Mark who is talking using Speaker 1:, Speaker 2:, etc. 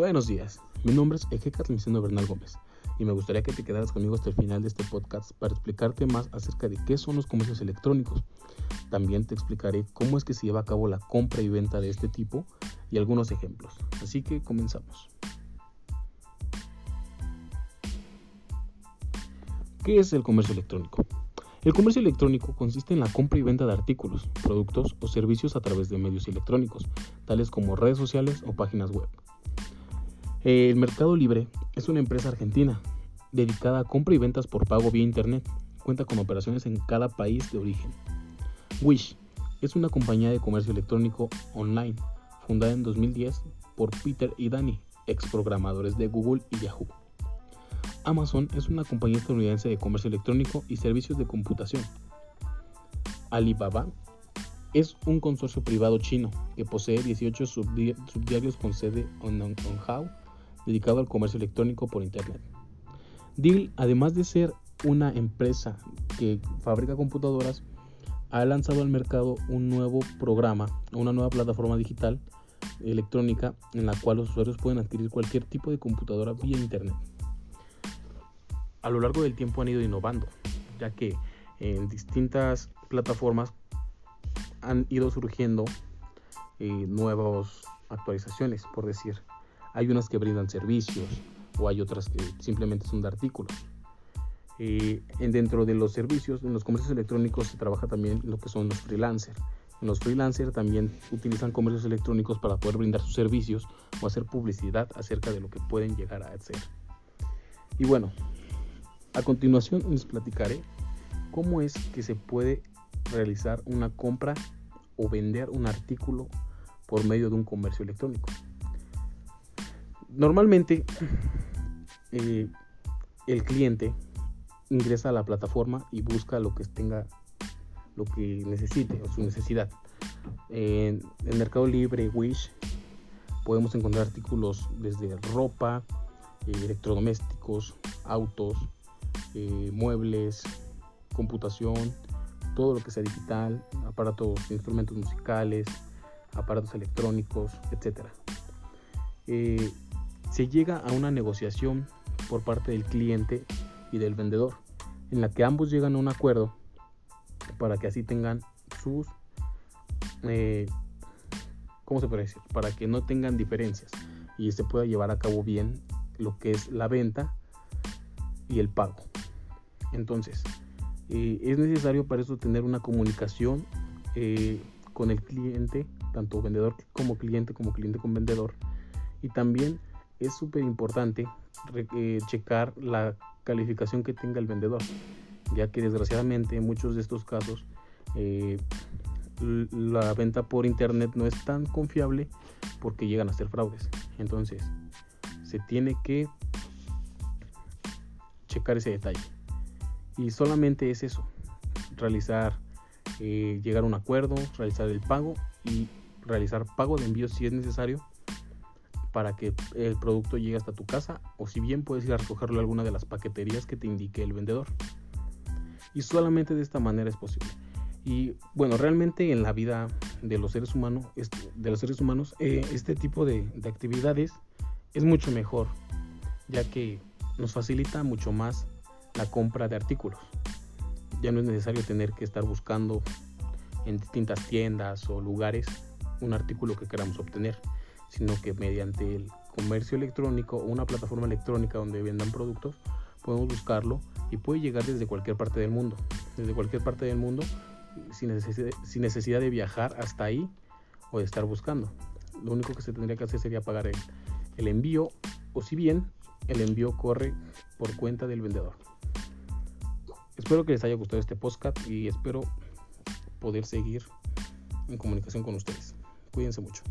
Speaker 1: Buenos días, mi nombre es Eje Transmisión Bernal Gómez y me gustaría que te quedaras conmigo hasta el final de este podcast para explicarte más acerca de qué son los comercios electrónicos. También te explicaré cómo es que se lleva a cabo la compra y venta de este tipo y algunos ejemplos. Así que comenzamos. ¿Qué es el comercio electrónico? El comercio electrónico consiste en la compra y venta de artículos, productos o servicios a través de medios electrónicos, tales como redes sociales o páginas web. El Mercado Libre es una empresa argentina dedicada a compra y ventas por pago vía Internet. Cuenta con operaciones en cada país de origen. Wish es una compañía de comercio electrónico online fundada en 2010 por Peter y Danny, ex programadores de Google y Yahoo. Amazon es una compañía estadounidense de comercio electrónico y servicios de computación. Alibaba es un consorcio privado chino que posee 18 subdiarios con sede en Hong dedicado al comercio electrónico por Internet. Deal, además de ser una empresa que fabrica computadoras, ha lanzado al mercado un nuevo programa, una nueva plataforma digital electrónica en la cual los usuarios pueden adquirir cualquier tipo de computadora vía Internet a lo largo del tiempo han ido innovando, ya que en distintas plataformas han ido surgiendo eh, nuevas actualizaciones, por decir. Hay unas que brindan servicios o hay otras que simplemente son de artículos. Eh, dentro de los servicios, en los comercios electrónicos se trabaja también lo que son los freelancers. Los freelancers también utilizan comercios electrónicos para poder brindar sus servicios o hacer publicidad acerca de lo que pueden llegar a hacer. Y bueno, a continuación les platicaré cómo es que se puede realizar una compra o vender un artículo por medio de un comercio electrónico. Normalmente eh, el cliente ingresa a la plataforma y busca lo que tenga lo que necesite o su necesidad. En el Mercado Libre, Wish, podemos encontrar artículos desde ropa, eh, electrodomésticos, autos, eh, muebles, computación, todo lo que sea digital, aparatos, instrumentos musicales, aparatos electrónicos, etc. se llega a una negociación por parte del cliente y del vendedor, en la que ambos llegan a un acuerdo para que así tengan sus, eh, ¿cómo se puede decir? Para que no tengan diferencias y se pueda llevar a cabo bien lo que es la venta y el pago. Entonces, eh, es necesario para eso tener una comunicación eh, con el cliente, tanto vendedor como cliente, como cliente con vendedor. Y también es súper importante eh, checar la calificación que tenga el vendedor, ya que desgraciadamente en muchos de estos casos la venta por internet no es tan confiable porque llegan a ser fraudes. Entonces, se tiene que checar ese detalle. Y solamente es eso, realizar, eh, llegar a un acuerdo, realizar el pago y realizar pago de envío si es necesario para que el producto llegue hasta tu casa o si bien puedes ir a recogerlo a alguna de las paqueterías que te indique el vendedor. Y solamente de esta manera es posible. Y bueno, realmente en la vida de los seres humanos, de los seres humanos eh, este tipo de, de actividades es mucho mejor, ya que nos facilita mucho más la compra de artículos. Ya no es necesario tener que estar buscando en distintas tiendas o lugares un artículo que queramos obtener, sino que mediante el comercio electrónico o una plataforma electrónica donde vendan productos, podemos buscarlo y puede llegar desde cualquier parte del mundo. Desde cualquier parte del mundo sin necesidad, de viajar hasta ahí o de estar buscando. Lo único que se tendría que hacer sería pagar el, el envío o si bien el envío corre por cuenta del vendedor. Espero que les haya gustado este podcast y espero poder seguir en comunicación con ustedes. Cuídense mucho.